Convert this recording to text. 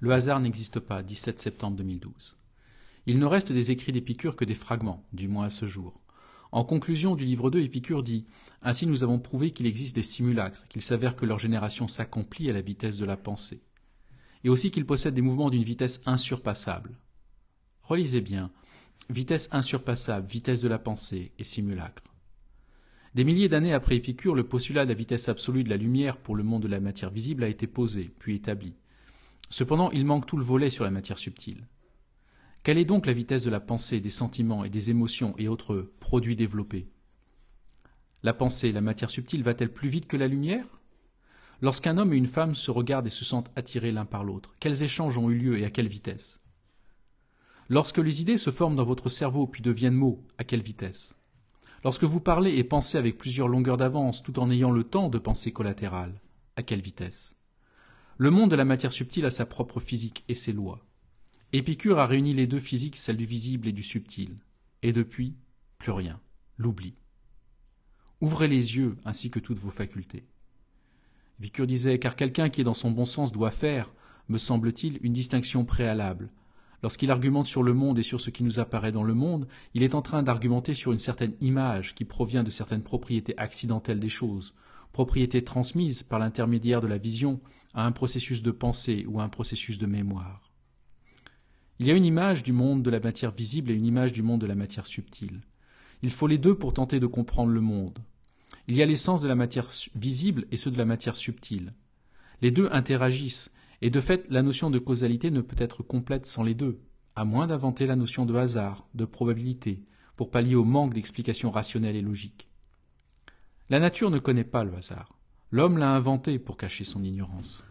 Le hasard n'existe pas, 17 septembre 2012. Il ne reste des écrits d'Épicure que des fragments, du moins à ce jour. En conclusion du livre 2, Épicure dit Ainsi nous avons prouvé qu'il existe des simulacres, qu'il s'avère que leur génération s'accomplit à la vitesse de la pensée, et aussi qu'ils possèdent des mouvements d'une vitesse insurpassable. Relisez bien vitesse insurpassable, vitesse de la pensée et simulacre. Des milliers d'années après Épicure, le postulat de la vitesse absolue de la lumière pour le monde de la matière visible a été posé, puis établi. Cependant, il manque tout le volet sur la matière subtile. Quelle est donc la vitesse de la pensée, des sentiments et des émotions et autres produits développés? La pensée, la matière subtile, va-t-elle plus vite que la lumière? Lorsqu'un homme et une femme se regardent et se sentent attirés l'un par l'autre, quels échanges ont eu lieu et à quelle vitesse? Lorsque les idées se forment dans votre cerveau puis deviennent mots, à quelle vitesse? Lorsque vous parlez et pensez avec plusieurs longueurs d'avance tout en ayant le temps de penser collatéral, à quelle vitesse? Le monde de la matière subtile a sa propre physique et ses lois. Épicure a réuni les deux physiques, celle du visible et du subtil. Et depuis, plus rien, l'oubli. Ouvrez les yeux ainsi que toutes vos facultés. Épicure disait Car quelqu'un qui est dans son bon sens doit faire, me semble-t-il, une distinction préalable. Lorsqu'il argumente sur le monde et sur ce qui nous apparaît dans le monde, il est en train d'argumenter sur une certaine image qui provient de certaines propriétés accidentelles des choses, propriétés transmises par l'intermédiaire de la vision à un processus de pensée ou à un processus de mémoire. Il y a une image du monde de la matière visible et une image du monde de la matière subtile. Il faut les deux pour tenter de comprendre le monde. Il y a l'essence de la matière visible et ceux de la matière subtile. Les deux interagissent, et de fait la notion de causalité ne peut être complète sans les deux, à moins d'inventer la notion de hasard, de probabilité, pour pallier au manque d'explications rationnelles et logiques. La nature ne connaît pas le hasard. L'homme l'a inventé pour cacher son ignorance.